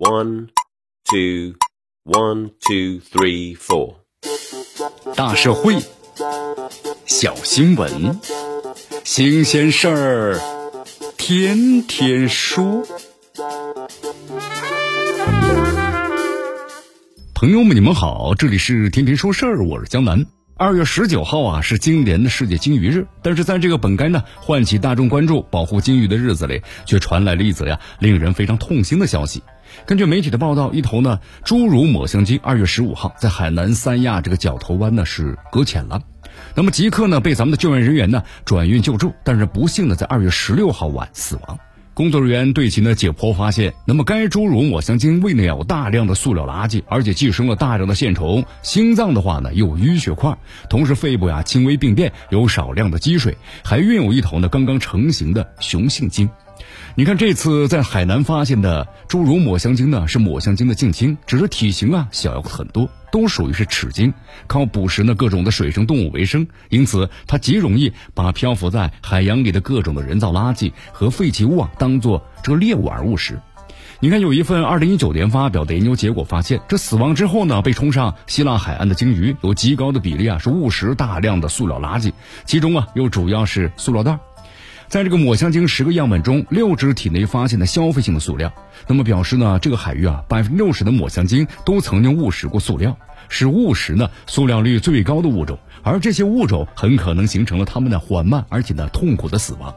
One, two, one, two, three, four。大社会，小新闻，新鲜事儿，天天说。朋友们，你们好，这里是天天说事儿，我是江南。二月十九号啊，是今年的世界鲸鱼日。但是在这个本该呢唤起大众关注、保护鲸鱼的日子里，却传来了一则呀令人非常痛心的消息。根据媒体的报道，一头呢侏儒抹香鲸二月十五号在海南三亚这个角头湾呢是搁浅了。那么即刻呢被咱们的救援人员呢转运救助，但是不幸的在二月十六号晚死亡。工作人员对其呢解剖发现，那么该侏儒抹香鲸胃内有大量的塑料垃圾，而且寄生了大量的线虫。心脏的话呢有淤血块，同时肺部呀轻微病变，有少量的积水，还孕有一头呢刚刚成型的雄性鲸。你看这次在海南发现的侏儒抹香鲸呢，是抹香鲸的近亲，只是体型啊小要很多，都属于是齿鲸，靠捕食呢各种的水生动物为生，因此它极容易把漂浮在海洋里的各种的人造垃圾和废弃物啊当做这个猎物而误食。你看有一份二零一九年发表的研究结果发现，这死亡之后呢被冲上希腊海岸的鲸鱼有极高的比例啊是误食大量的塑料垃圾，其中啊又主要是塑料袋。在这个抹香鲸十个样本中，六只体内发现的消费性的塑料，那么表示呢，这个海域啊，百分之六十的抹香鲸都曾经误食过塑料，是误食呢塑料率最高的物种，而这些物种很可能形成了它们的缓慢而且呢痛苦的死亡。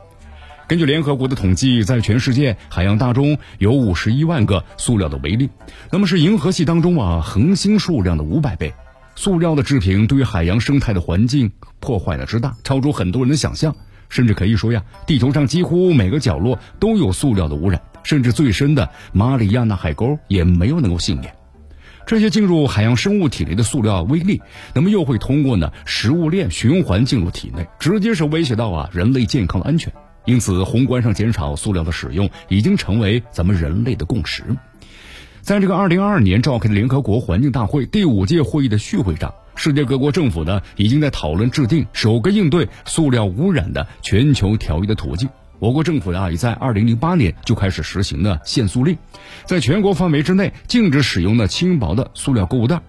根据联合国的统计，在全世界海洋大中有五十一万个塑料的微粒，那么是银河系当中啊恒星数量的五百倍。塑料的制品对于海洋生态的环境破坏呢之大，超出很多人的想象。甚至可以说呀，地球上几乎每个角落都有塑料的污染，甚至最深的马里亚纳海沟也没有能够幸免。这些进入海洋生物体内的塑料微粒，那么又会通过呢食物链循环进入体内，直接是威胁到啊人类健康的安全。因此，宏观上减少塑料的使用，已经成为咱们人类的共识。在这个二零二二年召开的联合国环境大会第五届会议的序会上。世界各国政府呢，已经在讨论制定首个应对塑料污染的全球条约的途径。我国政府啊，已在二零零八年就开始实行了限塑令，在全国范围之内禁止使用的轻薄的塑料购物袋。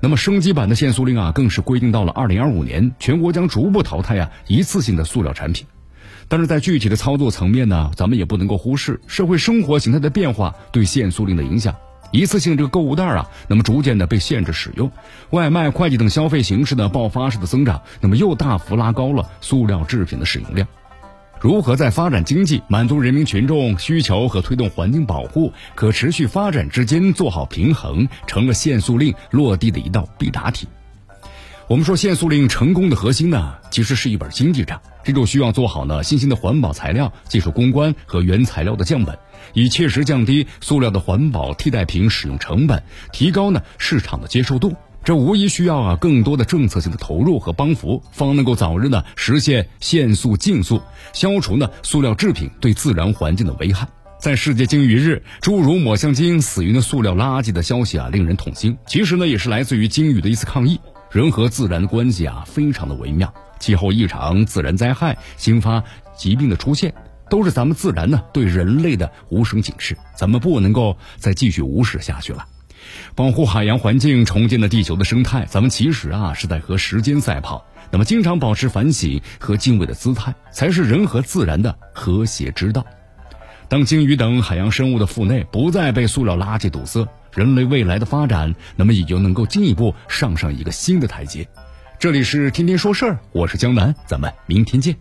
那么升级版的限塑令啊，更是规定到了二零二五年，全国将逐步淘汰啊一次性的塑料产品。但是在具体的操作层面呢，咱们也不能够忽视社会生活形态的变化对限塑令的影响。一次性这个购物袋啊，那么逐渐的被限制使用，外卖、快递等消费形式的爆发式的增长，那么又大幅拉高了塑料制品的使用量。如何在发展经济、满足人民群众需求和推动环境保护、可持续发展之间做好平衡，成了限塑令落地的一道必答题。我们说限塑令成功的核心呢，其实是一本经济账，这就需要做好呢新兴的环保材料技术攻关和原材料的降本。以切实降低塑料的环保替代品使用成本，提高呢市场的接受度。这无疑需要啊更多的政策性的投入和帮扶，方能够早日呢实现限塑禁塑，消除呢塑料制品对自然环境的危害。在世界鲸鱼日，诸如抹香鲸死于那塑料垃圾的消息啊，令人痛心。其实呢，也是来自于鲸鱼的一次抗议。人和自然的关系啊，非常的微妙。气候异常、自然灾害、新发疾病的出现。都是咱们自然呢对人类的无声警示，咱们不能够再继续无视下去了。保护海洋环境，重建了地球的生态，咱们其实啊是在和时间赛跑。那么，经常保持反省和敬畏的姿态，才是人和自然的和谐之道。当鲸鱼等海洋生物的腹内不再被塑料垃圾堵塞，人类未来的发展，那么也就能够进一步上上一个新的台阶。这里是天天说事儿，我是江南，咱们明天见。